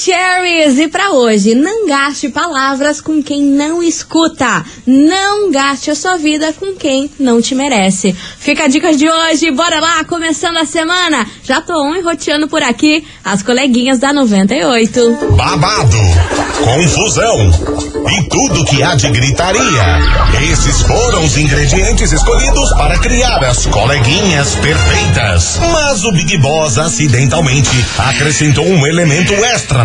Maravicheries! E para hoje, não gaste palavras com quem não escuta. Não gaste a sua vida com quem não te merece. Fica a dica de hoje, bora lá, começando a semana. Já tô um enroteando por aqui as coleguinhas da 98. Babado, confusão e tudo que há de gritaria. Esses foram os ingredientes escolhidos para criar as coleguinhas perfeitas. Mas o Big Boss acidentalmente acrescentou um elemento extra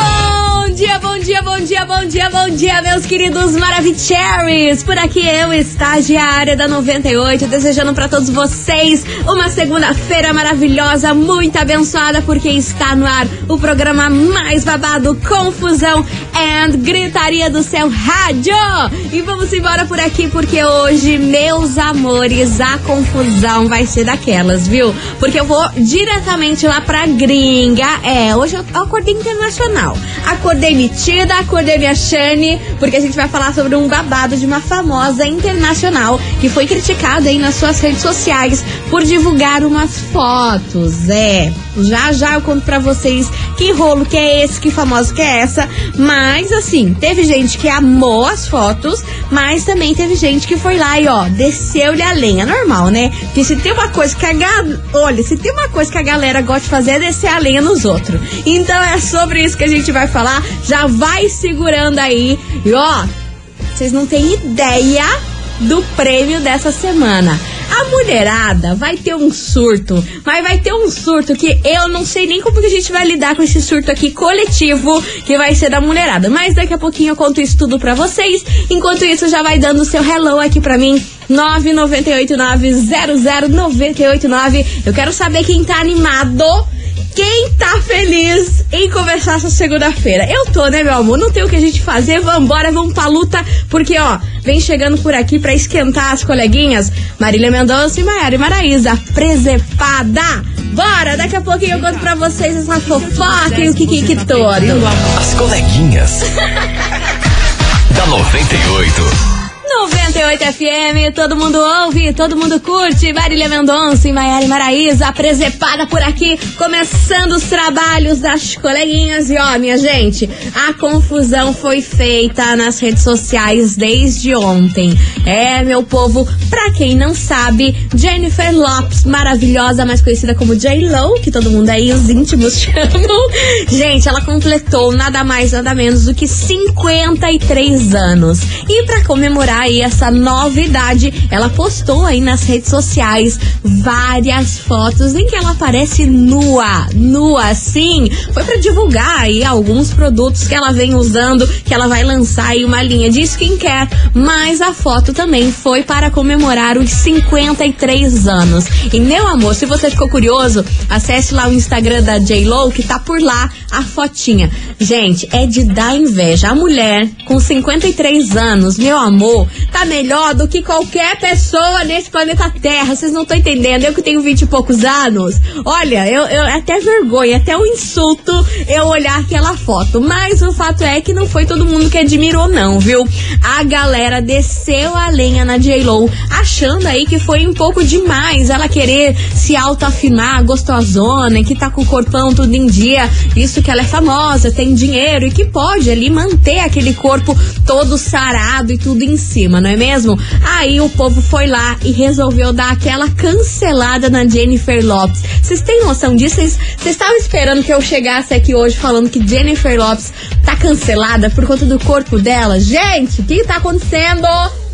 Dia, bom dia, bom dia, bom dia, bom dia, meus queridos Maravicheries! Por aqui eu, estagiária da 98, desejando para todos vocês uma segunda-feira maravilhosa, muito abençoada, porque está no ar o programa mais babado, Confusão and Gritaria do seu rádio! E vamos embora por aqui, porque hoje, meus amores, a confusão vai ser daquelas, viu? Porque eu vou diretamente lá pra gringa. É, hoje eu acordei internacional. Acordei metida, acordei minha Shane, porque a gente vai falar sobre um babado de uma famosa internacional que foi criticada aí nas suas redes sociais por divulgar umas fotos. É, já já eu conto pra vocês que rolo que é esse, que famoso que é essa. Mas assim, teve gente que amou as fotos, mas também teve gente que foi lá e ó, desceu-lhe a lenha. Normal, né? Porque se tem uma coisa que a galera. Olha, se tem uma coisa que a galera gosta de fazer é descer a lenha nos outros. Então é sobre isso que a gente vai falar. Já vai segurando aí. E ó, vocês não têm ideia do prêmio dessa semana. Mulherada vai ter um surto, mas vai ter um surto que eu não sei nem como que a gente vai lidar com esse surto aqui coletivo que vai ser da mulherada. Mas daqui a pouquinho eu conto isso tudo pra vocês. Enquanto isso, já vai dando seu hello aqui pra mim. 998900989. Eu quero saber quem tá animado quem tá feliz em conversar essa segunda-feira? Eu tô, né, meu amor? Não tem o que a gente fazer. Vambora, vamos pra luta. Porque, ó, vem chegando por aqui pra esquentar as coleguinhas. Marília Mendonça e Maiara e Maraísa. Presepada. Bora, daqui a pouquinho eu conto pra vocês essa fofoca e o que que todo. As coleguinhas. da 98. 98 FM, todo mundo ouve, todo mundo curte. Marília Mendonça e Maiara Maraísa, presepada por aqui, começando os trabalhos das coleguinhas. E ó, minha gente, a confusão foi feita nas redes sociais desde ontem. É, meu povo, pra quem não sabe, Jennifer Lopes, maravilhosa, mais conhecida como J-Lo, que todo mundo aí, os íntimos chamam. Gente, ela completou nada mais, nada menos do que 53 anos. E pra comemorar aí essa novidade, ela postou aí nas redes sociais várias fotos em que ela aparece nua, nua, sim. Foi para divulgar aí alguns produtos que ela vem usando, que ela vai lançar aí uma linha de skincare, mas a foto também foi para comemorar os 53 anos. E meu amor, se você ficou curioso, acesse lá o Instagram da J-Lo, que tá por lá a fotinha. Gente, é de dar inveja. A mulher com 53 anos, meu amor, tá melhor do que qualquer pessoa nesse planeta Terra. Vocês não estão entendendo. Eu que tenho 20 e poucos anos, olha, eu, eu até vergonha, até um insulto eu olhar aquela foto. Mas o fato é que não foi todo mundo que admirou, não, viu? A galera desceu a lenha na J-Lo, achando aí que foi um pouco demais ela querer se autoafinar, gostosona, que tá com o corpão tudo em dia. Isso que ela é famosa, tem dinheiro e que pode ali manter aquele corpo todo sarado e tudo em cima, não é mesmo? Aí o povo foi lá e resolveu dar aquela cancelada na Jennifer Lopes. Vocês têm noção disso? Vocês estavam esperando que eu chegasse aqui hoje falando que Jennifer Lopes tá cancelada por conta do corpo dela? Gente, o que tá acontecendo?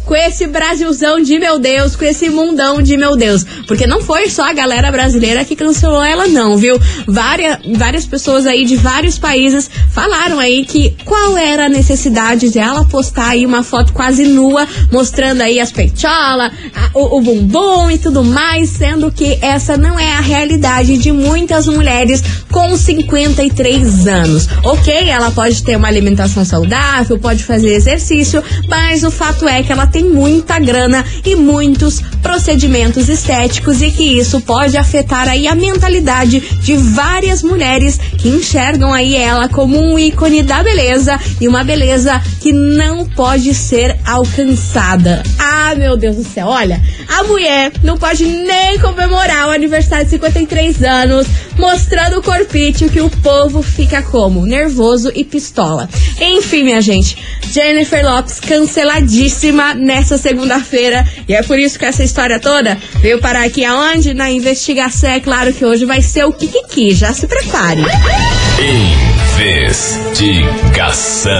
Com esse Brasilzão de meu Deus, com esse mundão de meu Deus. Porque não foi só a galera brasileira que cancelou ela, não, viu? Várias, várias pessoas aí de vários países falaram aí que qual era a necessidade de ela postar aí uma foto quase nua, mostrando aí as peitolas, o, o bumbum e tudo mais, sendo que essa não é a realidade de muitas mulheres com 53 anos. Ok, ela pode ter uma alimentação saudável, pode fazer exercício, mas o fato é que ela tem tem muita grana e muitos procedimentos estéticos e que isso pode afetar aí a mentalidade de várias mulheres que enxergam aí ela como um ícone da beleza e uma beleza que não pode ser alcançada. Ah, meu Deus do céu, olha, a mulher não pode nem comemorar o aniversário de 53 anos mostrando o corpício que o povo fica como? Nervoso e pistola. Enfim, minha gente, Jennifer Lopes canceladíssima nessa segunda-feira e é por isso que essa história toda veio parar aqui aonde? Na investigação. É claro que hoje vai ser o Kikiki, já se prepare. Investigação.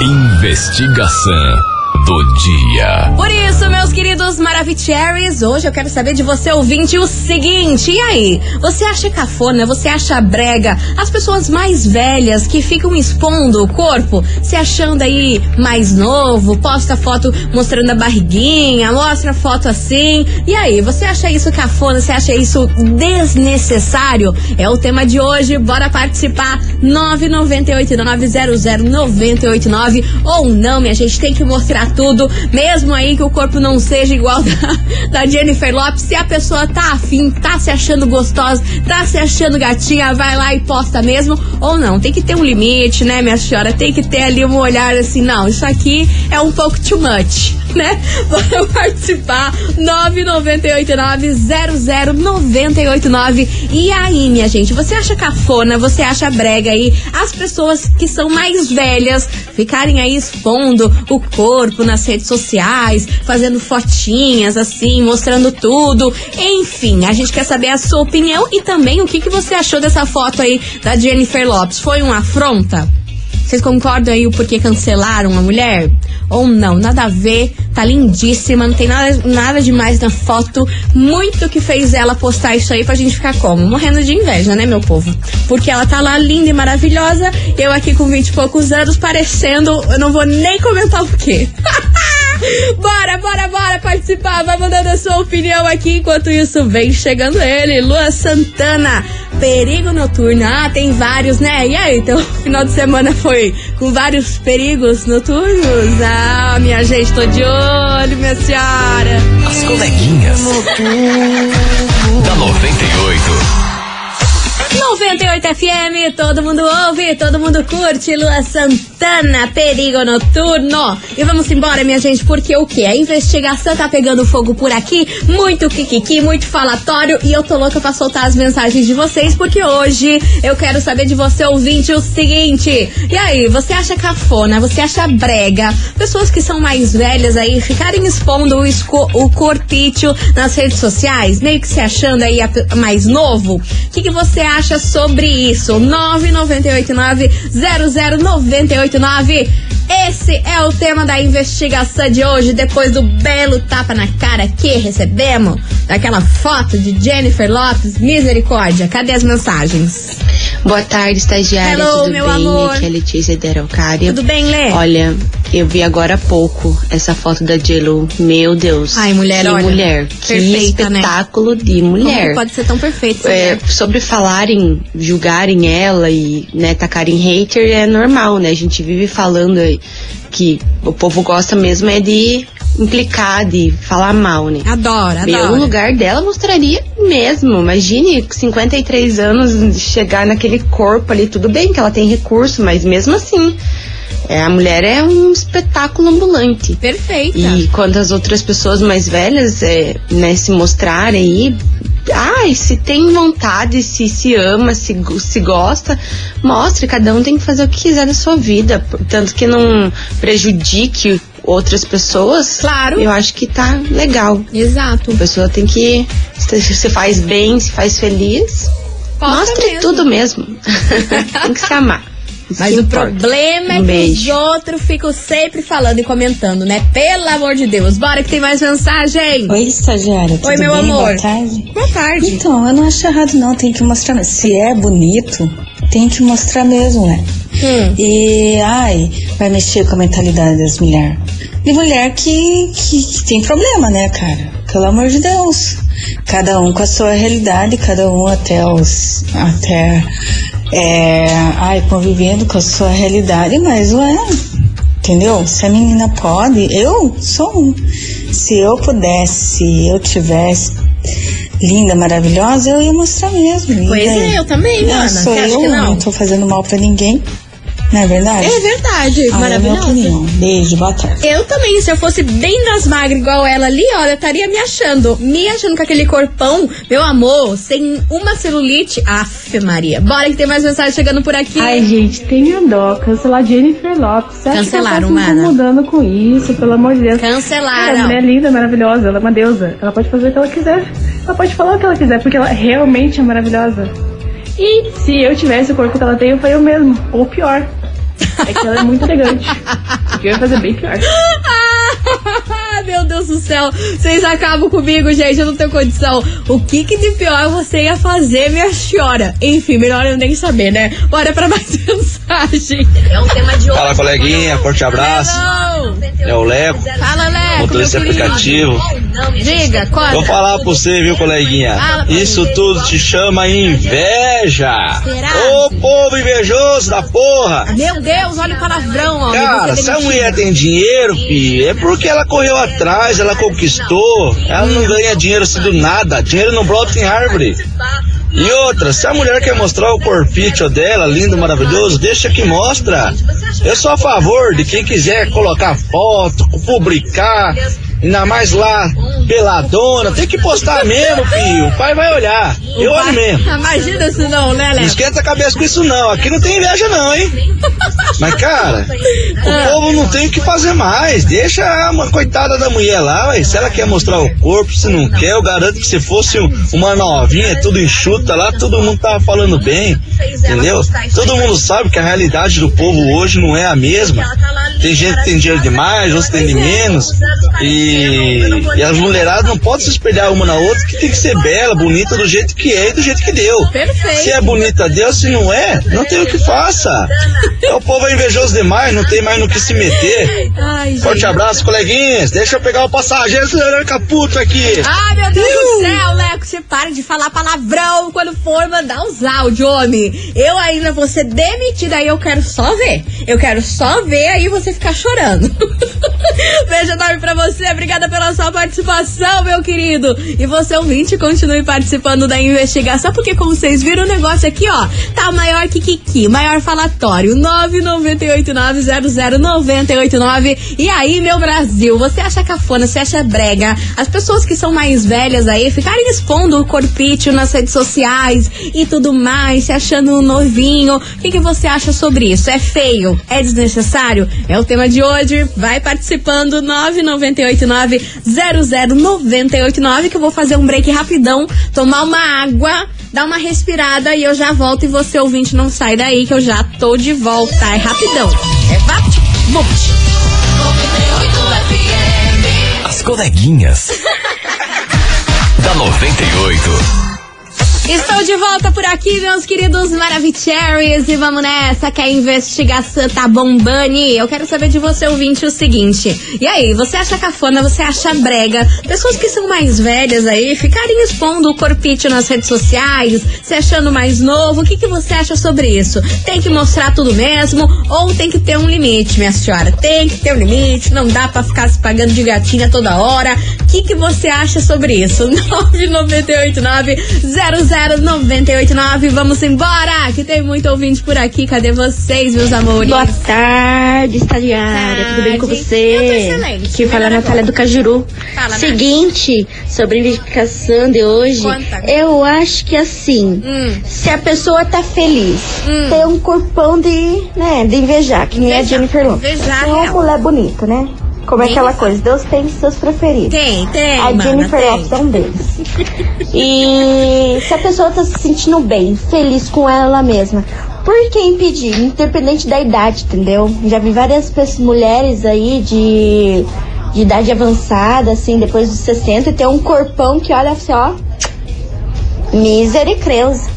Investigação do dia. Por isso, meus queridos Maravicheries, hoje eu quero saber de você, ouvinte, o seguinte: e aí? Você acha cafona? Você acha brega? As pessoas mais velhas que ficam expondo o corpo, se achando aí mais novo, posta foto mostrando a barriguinha, mostra foto assim. E aí, você acha isso cafona? Você acha isso desnecessário? É o tema de hoje. Bora participar. 998900989 ou não, minha gente, tem que mostrar tudo, mesmo aí que o corpo não seja igual da, da Jennifer Lopes, se a pessoa tá afim, tá se achando gostosa, tá se achando gatinha, vai lá e posta mesmo, ou não, tem que ter um limite, né, minha senhora, tem que ter ali um olhar assim, não, isso aqui é um pouco too much, né? Bora participar, 998900989 e aí, minha gente, você acha cafona, você acha brega aí, as pessoas que são mais velhas ficarem aí expondo o corpo, nas redes sociais, fazendo fotinhas assim, mostrando tudo. Enfim, a gente quer saber a sua opinião e também o que, que você achou dessa foto aí da Jennifer Lopes. Foi uma afronta? Vocês concordam aí o porquê cancelaram a mulher? Ou não? Nada a ver, tá lindíssima, não tem nada, nada demais na foto. Muito que fez ela postar isso aí pra gente ficar como? Morrendo de inveja, né, meu povo? Porque ela tá lá linda e maravilhosa, eu aqui com 20 e poucos anos, parecendo. Eu não vou nem comentar o quê. Bora, bora, bora participar. Vai mandando a sua opinião aqui. Enquanto isso, vem chegando ele, Lua Santana. Perigo noturno. Ah, tem vários, né? E aí, então, final de semana foi com vários perigos noturnos? Ah, minha gente, tô de olho, minha senhora. As coleguinhas. da 98. 98 FM, todo mundo ouve, todo mundo curte. Lua Santana, perigo noturno. E vamos embora, minha gente, porque o que? A investigação tá pegando fogo por aqui. Muito kikiki, muito falatório. E eu tô louca pra soltar as mensagens de vocês, porque hoje eu quero saber de você, ouvinte, o seguinte. E aí, você acha cafona? Você acha brega? Pessoas que são mais velhas aí ficarem expondo o, o corpício nas redes sociais, meio que se achando aí a, mais novo? O que, que você acha? sobre isso? 998900989. Esse é o tema da investigação de hoje, depois do belo tapa na cara que recebemos daquela foto de Jennifer Lopes. Misericórdia, cadê as mensagens? Boa tarde, estagiária. Hello, Tudo meu bem? amor. Aqui é a Letícia de Araucária. Tudo bem, Lê? Olha, eu vi agora há pouco essa foto da J-Lo. Meu Deus. Ai, mulher, que olha, mulher. Que perfeita, né? espetáculo de Como mulher. que pode ser tão perfeito? É, sobre falarem, julgarem ela e, né, tacarem hater é normal, né? A gente vive falando que o povo gosta mesmo é de implicar, de falar mal, né? Adoro, Eu, adoro. no lugar dela, mostraria mesmo. Imagine, com 53 anos, chegar naquele corpo ali. Tudo bem que ela tem recurso, mas mesmo assim, é, a mulher é um espetáculo ambulante. Perfeita. E quando as outras pessoas mais velhas é, né, se mostrarem aí, ai, se tem vontade, se se ama, se, se gosta, mostre, cada um tem que fazer o que quiser da sua vida, tanto que não prejudique outras pessoas. Claro. Eu acho que tá legal. Exato. A pessoa tem que se, se faz bem, se faz feliz, Posta mostre mesmo. tudo mesmo. tem que se amar. Mas o importa. problema é Um que beijo. os outros ficam sempre falando e comentando, né? Pelo amor de Deus. Bora que tem mais mensagem. Oi, estagiária. Oi, meu bem? amor. Boa tarde. Boa tarde. Então, eu não acho errado não, tem que mostrar mesmo. Se é bonito, tem que mostrar mesmo, né? Hum. E, ai, vai mexer com a mentalidade das mulheres. E mulher que, que, que tem problema, né, cara? Pelo amor de Deus. Cada um com a sua realidade, cada um até os. até. É, ai, convivendo com a sua realidade, mas ué. Entendeu? Se a menina pode, eu sou um. Se eu pudesse, se eu tivesse linda, maravilhosa, eu ia mostrar mesmo. Pois é, eu também, mana. sou Você eu, não? não tô fazendo mal pra ninguém. Não é verdade? É verdade, Ah, maravilhosa. Beijo, boa tarde. Eu também, se eu fosse bem das magras igual ela ali, olha, eu estaria me achando. Me achando com aquele corpão, meu amor, sem uma celulite. Aff, Maria. Bora que tem mais mensagem chegando por aqui. Ai, gente, tenha dó. Cancelar Jennifer Lopes. Você Cancelaram, que ela tá se incomodando com isso, pelo amor de Deus. Cancelaram. mulher é linda, maravilhosa. Ela é uma deusa. Ela pode fazer o que ela quiser. Ela pode falar o que ela quiser, porque ela realmente é maravilhosa. E se eu tivesse o corpo que ela tem, eu faria o mesmo. Ou pior. É que ela é muito elegante. Porque eu ia fazer bem pior. Meu Deus do céu. Vocês acabam comigo, gente. Eu não tenho condição. O que, que de pior você ia fazer, minha senhora? Enfim, melhor eu nem saber, né? Bora pra mais mensagem. É um tema de hoje. Fala, coleguinha, forte abraço. É o Leco, Fala, Leco. motorista aplicativo. Diga, conta. Vou falar pra você, viu, coleguinha? Fala Isso mim. tudo se chama inveja. Será? Ô povo invejoso da porra! Meu Deus, olha o palavrão, ó. Cara, se a mulher tem dinheiro, fi, é porque ela correu atrás, ela conquistou. Ela não ganha dinheiro assim do nada. Dinheiro não brota em árvore. E outra, se a mulher quer mostrar o corpício dela, lindo, maravilhoso, deixa que mostra. Eu sou a favor de quem quiser colocar foto, publicar, ainda mais lá, peladona, tem que postar mesmo, filho. O pai vai olhar. Eu olho mesmo. Imagina isso não, né, Não Léo? esquenta a cabeça com isso não, aqui não tem inveja não, hein? Mas cara, o povo não tem o que fazer mais. Deixa a uma coitada da mulher lá, ué. se ela quer mostrar o corpo, se não quer, eu garanto que se fosse um- uma novinha, tudo enxuta lá, todo mundo tava falando bem, entendeu? Todo mundo sabe que a realidade do povo hoje não é a mesma. Tem gente que tem dinheiro demais, outros tem de menos. E, e as mulheradas não podem se espelhar uma na outra, que tem que ser bela, bonita do jeito que é e do jeito que deu. Perfeito. Se é bonita, Deus, se não é, não tem o que faça. É, o povo é invejoso demais, não tem mais no que se meter. Ai. Forte abraço, coleguinhas. Deixa eu pegar o passageiro acelerando caputo aqui. Ah, meu Deus do céu, Leco, você para de falar palavrão quando for mandar os áudios, homem. Eu ainda vou ser demitida, aí eu quero só ver. Eu quero só ver aí você ficar chorando. Beijo enorme pra você, obrigada pela sua participação, meu querido. E você, ouvinte, continue participando da investigação, porque como vocês viram, o negócio aqui, ó, tá maior que Kiki, maior falatório. 998900989. E aí, meu Brasil, você acha cafona, você acha brega? As pessoas que são mais velhas aí ficarem expondo o corpício nas redes sociais e tudo mais, se achando novinho. O que, que você acha sobre isso? É feio? É desnecessário? É o tema de hoje. Vai participando 998900989 que eu vou fazer um break rapidão, tomar uma água, dar uma respirada e eu já volto e você ouvinte não sai daí que eu já tô de volta. É rapidão. É vapt, vupt. As coleguinhas. da 98. Estou de volta por aqui, meus queridos Maravicheries, e vamos nessa que a investigação tá bombando. Eu quero saber de você, ouvinte, o seguinte. E aí, você acha cafona, você acha brega? Pessoas que são mais velhas aí, ficarem expondo o corpício nas redes sociais, se achando mais novo, o que, que você acha sobre isso? Tem que mostrar tudo mesmo ou tem que ter um limite, minha senhora? Tem que ter um limite, não dá pra ficar se pagando de gatinha toda hora. O que, que você acha sobre isso? 998900989. Vamos embora, que tem muito ouvinte por aqui. Cadê vocês, meus amores? Boa tarde, estagiária. Tudo bem com você? Eu tô excelente. Que fala a Natália do Cajuru. Fala, Nath. Seguinte, sobre a investigação de hoje, Conta. eu acho que assim, Hum. se a pessoa tá feliz, Hum. tem um corpão de, né, de invejar, que nem a Invejar. Jennifer Lopez. Invejar Tem uma mulher bonita, né? Como é aquela coisa, Deus tem seus preferidos. Tem, tem, A Jennifer. Lopez é um deles. E se a pessoa tá se sentindo bem, feliz com ela mesma, por que impedir? Independente da idade, entendeu? Já vi várias pessoas, mulheres aí de, de idade avançada, assim, depois dos 60, e tem um corpão que olha assim, ó. Misericreusa.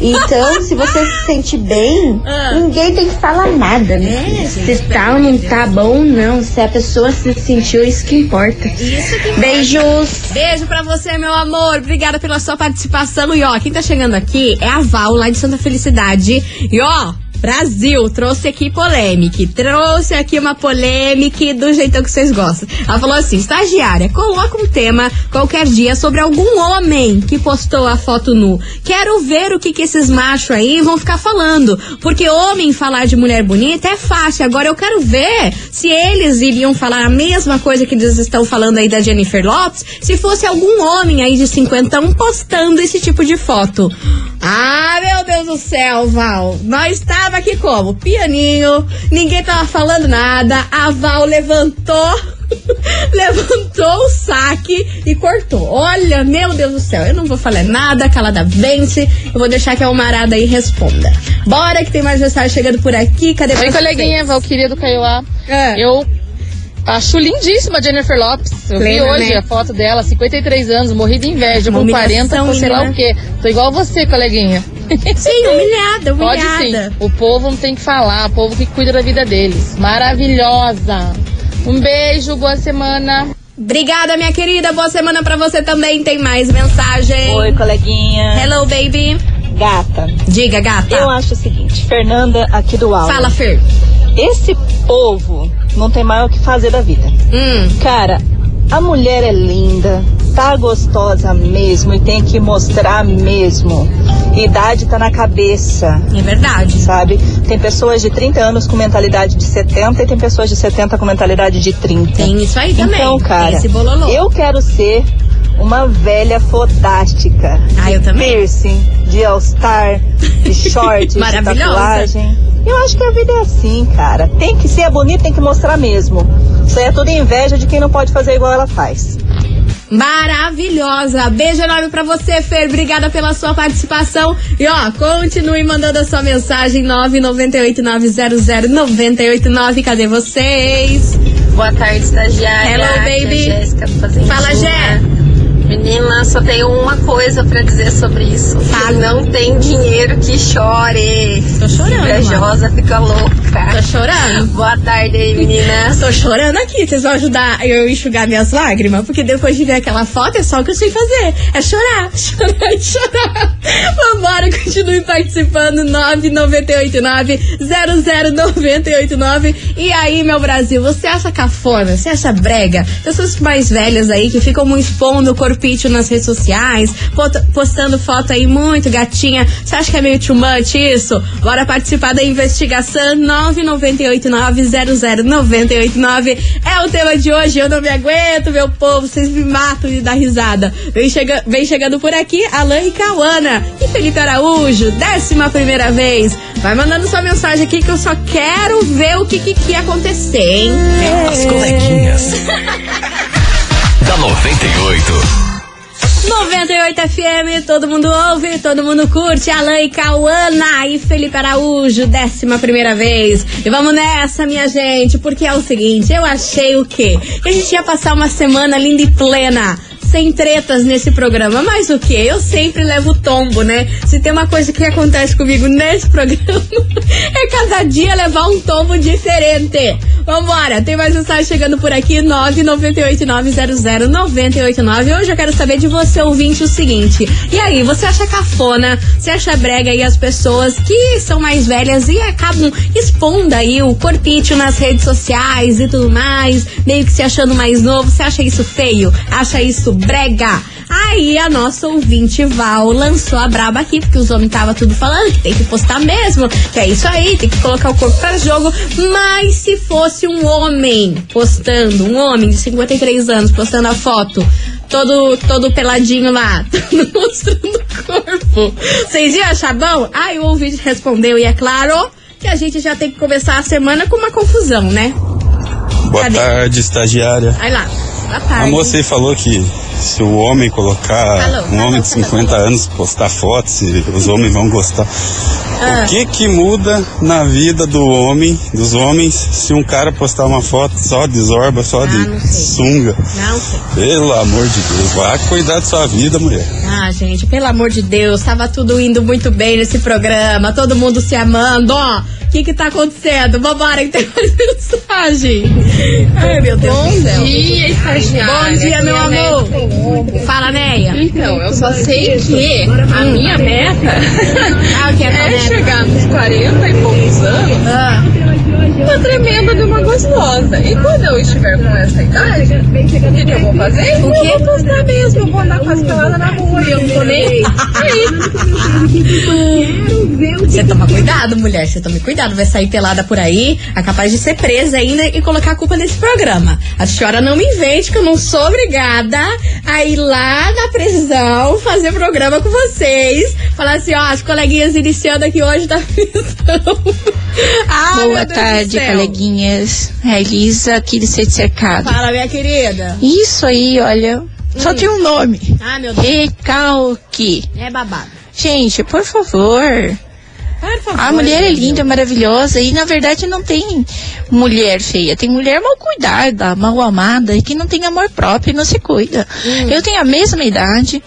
Então, se você se sente bem, Ah. ninguém tem que falar nada, né? É, se tá ou não tá bom, não. Se a pessoa se sentiu, isso que importa. Isso que Beijos. Beijo pra você, meu amor. Obrigada pela sua participação. E ó, quem tá chegando aqui é a Val, lá de Santa Felicidade. E ó, Brasil, trouxe aqui polêmica. Trouxe aqui uma polêmica do jeitão que vocês gostam. Ela falou assim: estagiária, coloca um tema qualquer dia sobre algum homem que postou a foto nu. Quero ver o que, que esses machos aí vão ficar falando. Porque homem falar de mulher bonita é fácil. Agora eu quero ver se eles iriam falar a mesma coisa que eles estão falando aí da Jennifer Lopes, se fosse algum homem aí de 50 postando esse tipo de foto. Ah, meu Deus do céu, Val. Nós estava aqui como? Pianinho, ninguém tava falando nada. A Val levantou. levantou o saque e cortou. Olha, meu Deus do céu, eu não vou falar nada, calada vence. Eu vou deixar que a Almarada aí responda. Bora que tem mais mensagem chegando por aqui. Cadê Oi, vocês? coleguinha, Valquíria do Caiuá. É. Eu acho lindíssima a Jennifer Lopes. Eu vi Plena, hoje né? a foto dela, 53 anos, morri de inveja, com 40, humilhação, com sei lá o quê. Tô igual você, coleguinha. Sim, humilhada, Pode humilhada. sim. O povo não tem que falar, o povo que cuida da vida deles. Maravilhosa. Um beijo, boa semana. Obrigada, minha querida. Boa semana pra você também. Tem mais mensagem. Oi, coleguinha. Hello, baby. Gata. Diga, gata. Eu acho o seguinte, Fernanda aqui do Alto. Fala, Fer. Esse povo não tem mais o que fazer da vida. Hum. Cara, a mulher é linda, tá gostosa mesmo e tem que mostrar mesmo. Idade tá na cabeça. É verdade. Sabe? Tem pessoas de 30 anos com mentalidade de 70 e tem pessoas de 70 com mentalidade de 30. Tem isso aí também. Então, cara, eu quero ser uma velha fodástica. Ah, eu de também. Piercing, de all-star, de short, de Maravilhosa. tatuagem. Eu acho que a vida é assim, cara. Tem que ser bonita, tem que mostrar mesmo. Isso aí é tudo inveja de quem não pode fazer igual ela faz. Maravilhosa. Beijo enorme pra você, Fer. Obrigada pela sua participação. E ó, continue mandando a sua mensagem 998900989. Cadê vocês? Boa tarde, estagiária. Hello, Aqui é a baby. Jéssica. Fala, Jé. Menina, só tenho uma coisa pra dizer sobre isso. Fala. Não tem dinheiro que chore. Tô chorando. Invejosa fica louca. Tô chorando. Boa tarde aí, meninas. Tô chorando aqui. Vocês vão ajudar eu a enxugar minhas lágrimas? Porque depois de ver aquela foto, é só o que eu sei fazer. É chorar, chorar e chorar. Vambora, continue participando. 998900989. E aí, meu Brasil, você acha cafona? Você acha brega? Pessoas mais velhas aí que ficam muito expondo o corpício nas redes sociais, postando foto aí muito gatinha. Você acha que é meio too much isso? Bora participar da investigação 998900989 é o tema de hoje. Eu não me aguento, meu povo. Vocês me matam de dar risada. Vem, chega, vem chegando por aqui Alain e Cauana e Felipe Araújo, décima primeira vez. Vai mandando sua mensagem aqui que eu só quero ver o que que, que ia acontecer, hein? As coleguinhas. da 98. 98 FM, todo mundo ouve, todo mundo curte. Alain e Cauana e Felipe Araújo, décima primeira vez. E vamos nessa, minha gente, porque é o seguinte: eu achei o quê? Que a gente ia passar uma semana linda e plena. Sem tretas nesse programa, mas o que? Eu sempre levo tombo, né? Se tem uma coisa que acontece comigo nesse programa, é cada dia levar um tombo diferente. Vambora, tem mais mensagem chegando por aqui, 998900989. Hoje eu quero saber de você, ouvinte, o seguinte. E aí, você acha cafona, você acha brega aí as pessoas que são mais velhas e acabam expondo aí o corpício nas redes sociais e tudo mais, meio que se achando mais novo, você acha isso feio? Acha isso brega? Aí a nossa ouvinte Val lançou a braba aqui, porque os homens tava tudo falando que tem que postar mesmo, que é isso aí, tem que colocar o corpo para jogo. Mas se fosse um homem postando, um homem de 53 anos postando a foto, todo, todo peladinho lá, mostrando o corpo, vocês iam achar bom? Aí o ouvinte respondeu, e é claro que a gente já tem que começar a semana com uma confusão, né? Boa Cadê? tarde, estagiária. Aí lá, boa A tarde. moça aí falou que se o homem colocar, Falou, um homem de falou. 50 anos postar fotos, se os homens vão gostar. Ah. O que que muda na vida do homem, dos homens, se um cara postar uma foto só de zorba, só Ah, não de sei. sunga? Não sei. Pelo amor de Deus, vá cuidar da sua vida, mulher. Ah, gente, pelo amor de Deus, tava tudo indo muito bem nesse programa, todo mundo se amando, ó. O que que tá acontecendo? Vambora, que tem mais mensagem. Ai, meu Deus do céu. dia, estagiária. Bom dia, meu Aqui é a amor. Fala, Neia. Então, eu só sei que a minha meta Ah, é, é chegar nos 40 e poucos anos Ah, uma tremenda de uma gostosa. E quando eu estiver com essa idade, o que, que eu vou fazer? O quê? Eu vou postar mesmo, eu vou andar com as peladas na rua e eu não tô nem aí. Você toma cuidado, mulher. Você tome cuidado. Vai sair pelada por aí, é capaz de ser presa ainda e colocar a culpa nesse programa. A senhora não me invente que eu não sou obrigada a ir lá na prisão fazer programa com vocês. Falar assim, ó, as coleguinhas iniciando aqui hoje da prisão. ah, Boa do tarde, coleguinhas. É Elisa aqui de Sede Cercado. Fala, minha querida. Isso aí, olha, só Hum. tem um nome. Ah, meu Deus. Recalque. É babado. Gente, por favor. Por favor, A mulher é linda, maravilhosa e na verdade não tem mulher feia, tem mulher mal cuidada, mal amada e que não tem amor próprio e não se cuida. Hum. Eu tenho a mesma idade,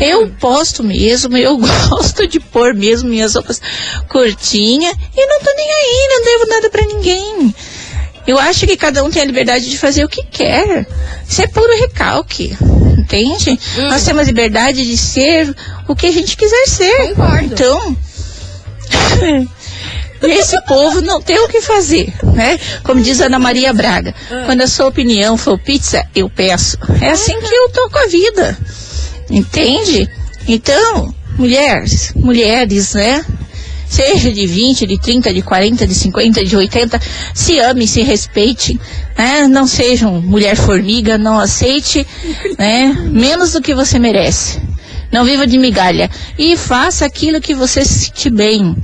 eu posto mesmo, eu gosto de pôr mesmo minhas roupas curtinhas e não tô nem aí, não devo nada pra ninguém. Eu acho que cada um tem a liberdade de fazer o que quer. Isso é puro recalque. Entende? Nós temos a liberdade de ser o que a gente quiser ser. Concordo. Então, esse povo não tem o que fazer, né? Como diz Ana Maria Braga, quando a sua opinião for pizza, eu peço. É assim que eu tô com a vida. Entende? Então, mulheres, mulheres, né? Seja de 20, de 30, de 40, de 50, de 80, se amem, se respeitem, né? Não sejam mulher formiga, não aceite, né? Menos do que você merece. Não viva de migalha. E faça aquilo que você se sentir bem.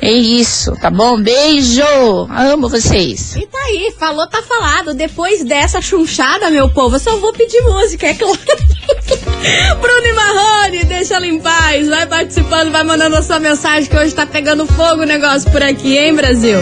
É isso, tá bom? Beijo! Amo vocês. E tá aí, falou, tá falado. Depois dessa chunchada, meu povo, eu só vou pedir música, é claro. Bruno e Marrone, deixa ela em paz. Vai participando, vai mandando a sua mensagem que hoje tá pegando fogo o negócio por aqui, hein, Brasil?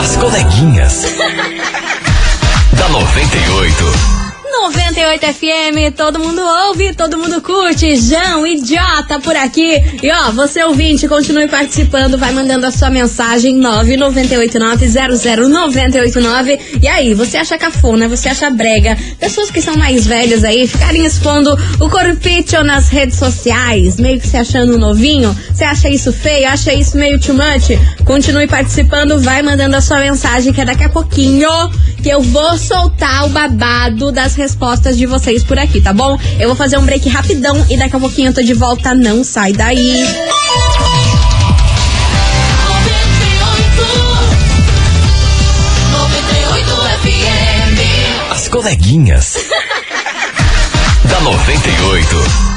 As coleguinhas. da 98. 98 FM, todo mundo ouve, todo mundo curte. João, idiota por aqui. E ó, você ouvinte, continue participando, vai mandando a sua mensagem 998900989. E aí, você acha cafona, você acha brega? Pessoas que são mais velhas aí ficarem expondo o corpício nas redes sociais, meio que se achando novinho. Você acha isso feio? Acha isso meio too much? Continue participando, vai mandando a sua mensagem que é daqui a pouquinho que eu vou soltar o babado das respostas de vocês por aqui, tá bom? Eu vou fazer um break rapidão e daqui a pouquinho eu tô de volta, não sai daí. As coleguinhas. da 98.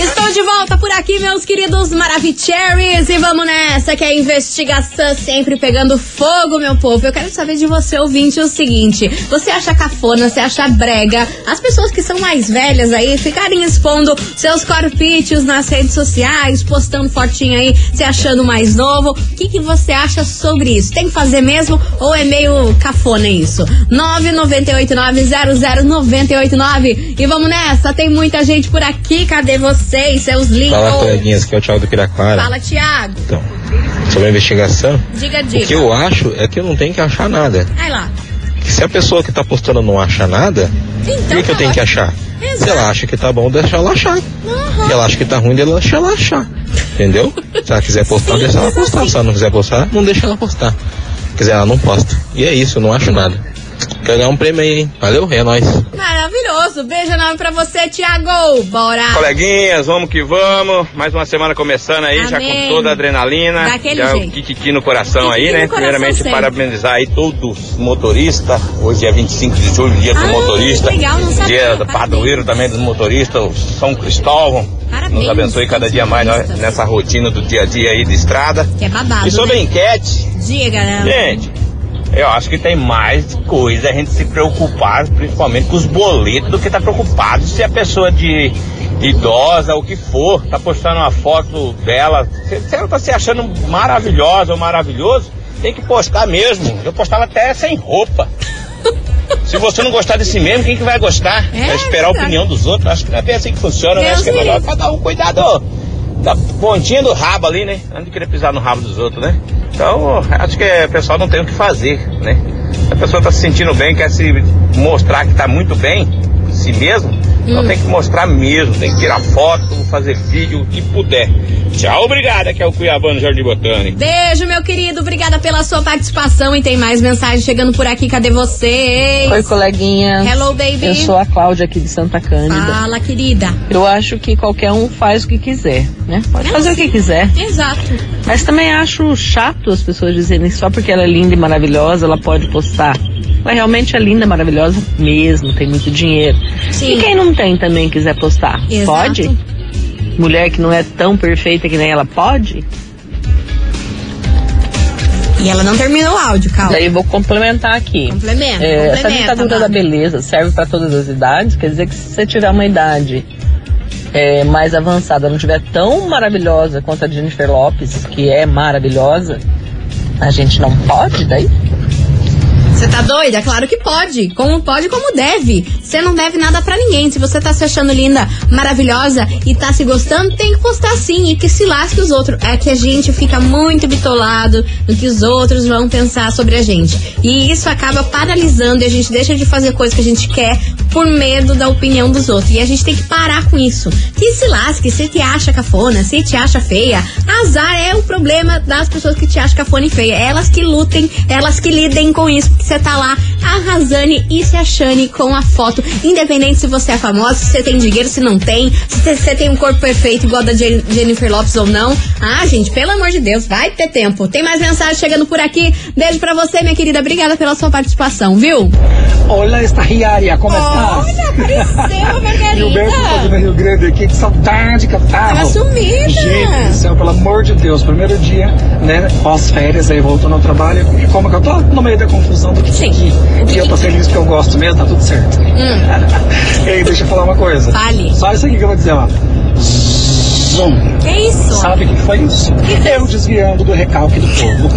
Estou de volta por aqui, meus queridos Maravicheries. E vamos nessa, que é a investigação sempre pegando fogo, meu povo. Eu quero saber de você, ouvinte, o seguinte: você acha cafona, você acha brega? As pessoas que são mais velhas aí ficarem expondo seus corpítios nas redes sociais, postando fotinha aí, se achando mais novo. O que, que você acha sobre isso? Tem que fazer mesmo ou é meio cafona isso? 998900989. E vamos nessa, tem muita gente por aqui. Cadê vocês, seus lindos? Fala, coleguinhas, que é o Thiago do Piraquara. Fala, Thiago. Então, sobre a investigação, Diga, o diga. que eu acho é que eu não tenho que achar nada. Vai lá. Que se a pessoa que tá postando não acha nada, Então, o que, que eu tenho que achar? Se ela acha que tá bom, deixa ela achar. Se ela acha que tá ruim, deixa ela achar. Entendeu? Se ela quiser postar, deixa ela postar. Se ela não quiser postar, não deixa ela postar. Se quiser, ela não posta. E é isso, eu não acho nada. Quero ganhar um prêmio aí, hein? Valeu, é nóis. Maravilhoso. Beijo enorme pra você, Thiago. Bora. Coleguinhas, vamos que vamos. Mais uma semana começando aí, já Amém. com toda a adrenalina. Daquele já jeito. o kikiki no coração Kikiki aí, né? coração Primeiramente, sempre. parabenizar aí todos os motoristas. Hoje é 25 de julho, dia do Ah, motorista. legal, não sabia. Dia do padroeiro também dos motoristas, o São Cristóvão. Parabéns, Nos abençoe cada dia mais né, nessa rotina do dia a dia aí de estrada. Que é babado, E sobre né? a enquete, Diga, né? Gente, eu acho que tem mais coisa a gente se preocupar, principalmente com os boletos, do que tá preocupado se a pessoa de idosa, o que for, tá postando uma foto dela. Se, ela tá se achando maravilhosa ou maravilhoso, tem que postar mesmo. Eu postava até sem roupa. Se você não gostar de si mesmo, quem que vai gostar? É, vai esperar a opinião dos outros. Acho que não é bem assim que funciona, né? Deus Acho que é me melhor cada um cuidar do, da pontinha do rabo ali, né? Antes de querer pisar no rabo dos outros, né? Então, acho que o pessoal não tem o que fazer, né? A pessoa tá se sentindo bem, quer se mostrar que tá muito bem, si mesmo, então tem que mostrar mesmo, tem que tirar foto, fazer vídeo, o que puder. Tchau, obrigado, aqui é o Cuiabano Jardim Botânico. Beijo, meu querido. Obrigada pela sua participação. E tem mais mensagem chegando por aqui. Cadê vocês? Oi, coleguinha. Hello, baby. Eu sou a Cláudia aqui de Santa Cândida. Fala, querida. Eu acho que qualquer um faz o que quiser, né? Pode fazer o que quiser. Exato. Mas também acho chato as pessoas dizerem que só porque ela é linda e maravilhosa, ela pode postar. Mas realmente é linda, maravilhosa mesmo, tem muito dinheiro. Sim. E quem não tem também quiser postar, Exato. pode? Mulher que não é tão perfeita que nem ela pode? E ela não terminou o áudio, calma. Daí eu vou complementar aqui. Complementa, É, essa complementa, ditadura da Bárbara. beleza serve para todas as idades, quer dizer que se você tiver uma idade é, mais avançada, não tiver tão maravilhosa quanto a Jennifer Lopes, que é maravilhosa, a gente não pode daí? Você tá doida? Claro que pode. Como pode, como deve. Você não deve nada pra ninguém. Se você tá se achando linda, maravilhosa e tá se gostando, tem que postar sim. E que se lasque os outros. É que a gente fica muito bitolado no que os outros vão pensar sobre a gente. E isso acaba paralisando e a gente deixa de fazer coisas que a gente quer por medo da opinião dos outros. E a gente tem que parar com isso. Que se lasque, se te acha cafona, se te acha feia. Azar é o problema das pessoas que te acham cafona e feia. Elas que lutem, elas que lidem com isso. Porque você tá lá arrasando e se achando com a foto. Independente se você é famosa, se você tem dinheiro, se não tem, se você- tem um corpo perfeito igual da Jen- Jennifer Lopes ou não. Ah, gente, pelo amor de Deus, vai ter tempo. Tem mais mensagem chegando por aqui. Beijo pra você, minha querida. Obrigada pela sua participação, viu? Olá, estagiária, como Olha, estás? apareceu, Margarida. Gilberto do Rio Grande aqui, que saudade que eu tava. Amor de Deus, primeiro dia, né, pós-férias, aí voltando ao trabalho, e como que eu tô? No meio da confusão do que Sim. E eu tô feliz porque eu gosto mesmo, tá tudo certo. Ei, deixa eu falar uma coisa. Hum. Fale. Só isso aqui que eu vou dizer, ó. Zoom. Que isso? Sabe o que foi isso? Eu desviando do recalque do povo.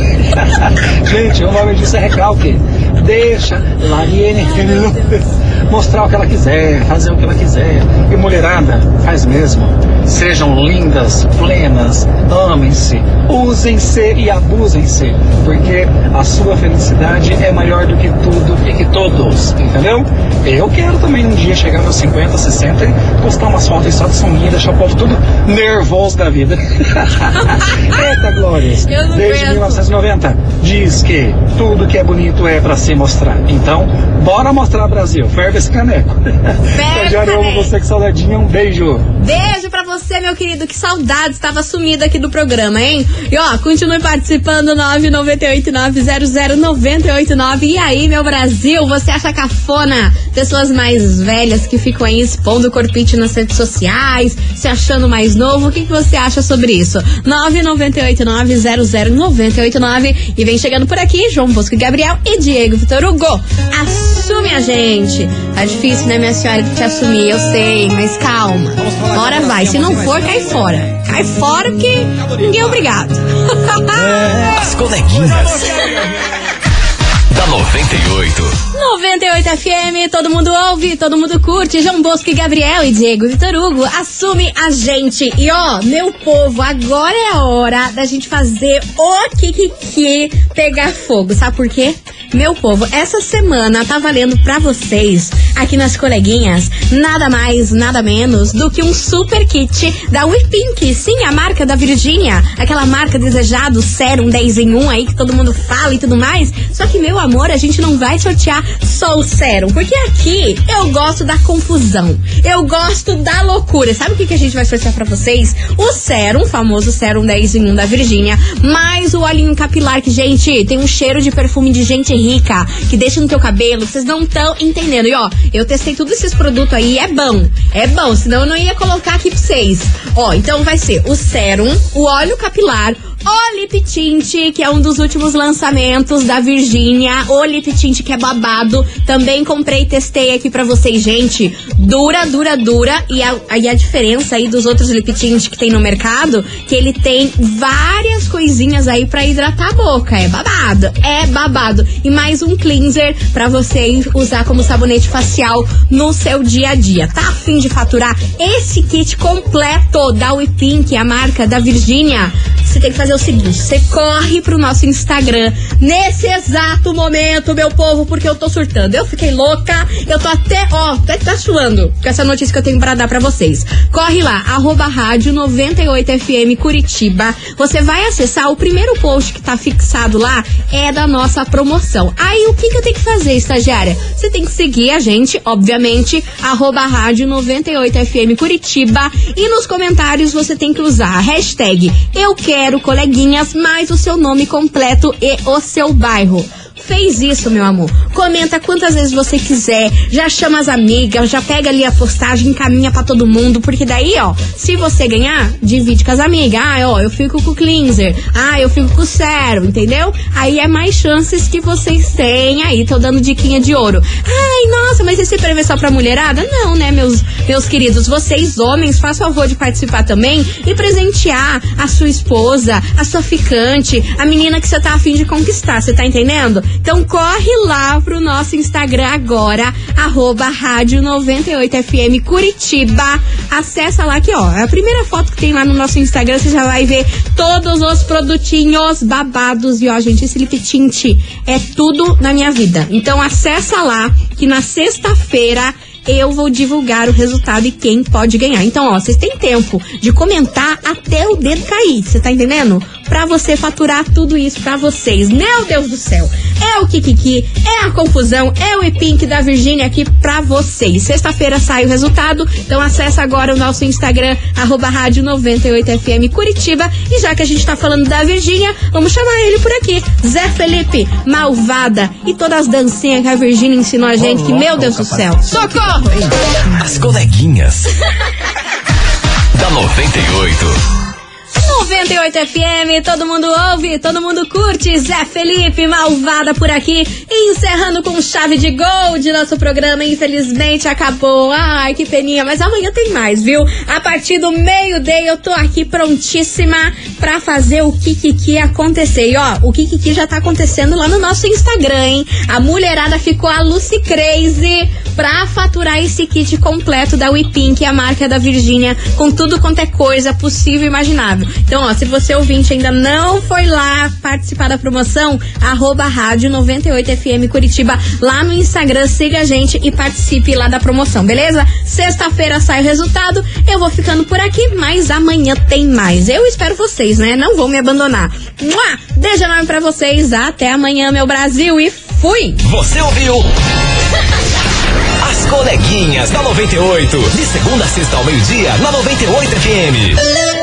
Gente, o nome disso é recalque. Deixa Lariene mostrar o que ela quiser, fazer o que ela quiser. E mulherada, faz mesmo. Sejam lindas, plenas, amem-se, usem-se e abusem-se. Porque a sua felicidade é maior do que tudo e que todos, entendeu? Eu quero também um dia chegar nos 50, 60 e postar umas fotos só de sunguinha e deixar o povo tudo nervoso da vida. Eita, Glórias! Desde aguento. 1990 diz que tudo que é bonito é pra se mostrar. Então, bora mostrar Brasil. Ferve esse caneco. Estagiário, eu amo você que saudadinha. Um beijo. Beijo pra você, meu querido. Que saudade, estava sumida aqui do programa, hein? E ó, continue participando, 998900989. E aí, meu Brasil, você acha cafona pessoas mais velhas que ficam aí expondo o corpite nas redes sociais, se achando mais novo? O que, que você acha sobre isso? 998900989. E vem chegando por aqui, João Bosco Gabriel e Diego Vitor Hugo. Assume a gente. Tá difícil, né, minha senhora, te assumir, eu sei, mas calma. Hora vai. Se não for, cai fora. Cai fora porque ninguém é obrigado. As coleguinhas. da 98. 98 FM, todo mundo ouve, todo mundo curte. João Bosco e Gabriel e Diego Vitor Hugo, assume a gente. E ó, meu povo, agora é a hora da gente fazer o Kikiki pegar fogo. Sabe por quê? Meu povo, essa semana tá valendo pra vocês, aqui nas coleguinhas, nada mais, nada menos do que um super kit da WePink. Sim, a marca da Virgínia, aquela marca desejado, sérum 10 em 1 aí que todo mundo fala e tudo mais. Só que, meu amor, a gente não vai sortear só o sérum, porque aqui eu gosto da confusão. Eu gosto da loucura. Sabe o que, que a gente vai sortear pra vocês? O sérum, famoso sérum 10 em 1 da Virgínia, mais o olhinho capilar, que, gente, tem um cheiro de perfume de gente rica, que deixa no teu cabelo, vocês não estão entendendo. E ó, eu testei todos esses produtos aí, é bom. É bom, senão eu não ia colocar aqui pra vocês. Ó, então vai ser o sérum, o óleo capilar, o Lip Tint, que é um dos últimos lançamentos da Virgínia. O Lip Tint, que é babado. Também comprei e testei aqui pra vocês, gente. Dura, dura, dura. E a, e a diferença aí dos outros Lip Tint que tem no mercado, que ele tem várias coisinhas aí pra hidratar a boca. É babado. É babado. E mais um cleanser pra você usar como sabonete facial no seu dia a dia. Tá a fim de faturar esse kit completo da We Pink, a marca da Virgínia? você tem que fazer o seguinte: você corre pro nosso Instagram nesse exato momento, meu povo, porque eu tô surtando. Eu fiquei louca, eu tô até, ó, até tá suando com essa notícia que eu tenho pra dar pra vocês. Corre lá, arroba rádio 98FM Curitiba. Você vai acessar o primeiro post que tá fixado lá, é da nossa promoção. Aí o que, que eu tenho que fazer, estagiária? Você tem que seguir a gente, obviamente, arroba rádio 98FM Curitiba. E nos comentários você tem que usar a hashtag Eu Quero Coleguinhas, mais o seu nome completo e o seu bairro. Fez isso, meu amor. Comenta quantas vezes você quiser. Já chama as amigas, já pega ali a postagem, encaminha pra todo mundo. Porque daí, ó, se você ganhar, divide com as amigas. Ah, ó, eu fico com o cleanser. Ah, eu fico com o sérum, entendeu? Aí é mais chances que vocês têm aí. Tô dando diquinha de ouro. Ai, nossa, mas esse prêmio é só pra mulherada? Não, né, meus, meus queridos? Vocês, homens, façam favor de participar também e presentear a sua esposa, a sua ficante, a menina que você tá afim de conquistar. Você tá entendendo? Então corre lá pro nosso Instagram agora, arroba rádio 98FM Curitiba. Acessa lá que, ó, é a primeira foto que tem lá no nosso Instagram, você já vai ver todos os produtinhos babados. E ó, gente, esse lip tint é tudo na minha vida. Então acessa lá que na sexta-feira eu vou divulgar o resultado e quem pode ganhar. Então, ó, vocês têm tempo de comentar até o dedo cair, você tá entendendo? Pra você faturar tudo isso pra vocês. Meu Deus do céu. É o Kikiki, é a confusão, é o E-Pink da Virgínia aqui pra vocês. Sexta-feira sai o resultado, então acessa agora o nosso Instagram, arroba rádio 98FM Curitiba. E já que a gente tá falando da Virgínia, vamos chamar ele por aqui. Zé Felipe, Malvada e todas as dancinhas que a Virgínia ensinou a gente, que meu Deus do céu. Socorro! As coleguinhas. da 98. 98 FM, todo mundo ouve, todo mundo curte. Zé Felipe, malvada por aqui. Encerrando com chave de gol de nosso programa. Infelizmente acabou. Ai, que peninha. Mas amanhã tem mais, viu? A partir do meio-dia eu tô aqui prontíssima pra fazer o Kikiki acontecer. E ó, o Kikiki já tá acontecendo lá no nosso Instagram, hein? A mulherada ficou a Lucy Crazy pra faturar esse kit completo da WePink, a marca da Virgínia, com tudo quanto é coisa possível e imaginável. Então, ó, se você ouvinte ainda não foi lá participar da promoção, arroba rádio 98FM Curitiba lá no Instagram, siga a gente e participe lá da promoção, beleza? Sexta-feira sai o resultado, eu vou ficando por aqui, mas amanhã tem mais. Eu espero vocês, né? Não vão me abandonar. Mua! Beijo enorme pra vocês, até amanhã, meu Brasil, e fui! Você ouviu? As coleguinhas da 98. De segunda a sexta ao meio-dia, na 98 FM.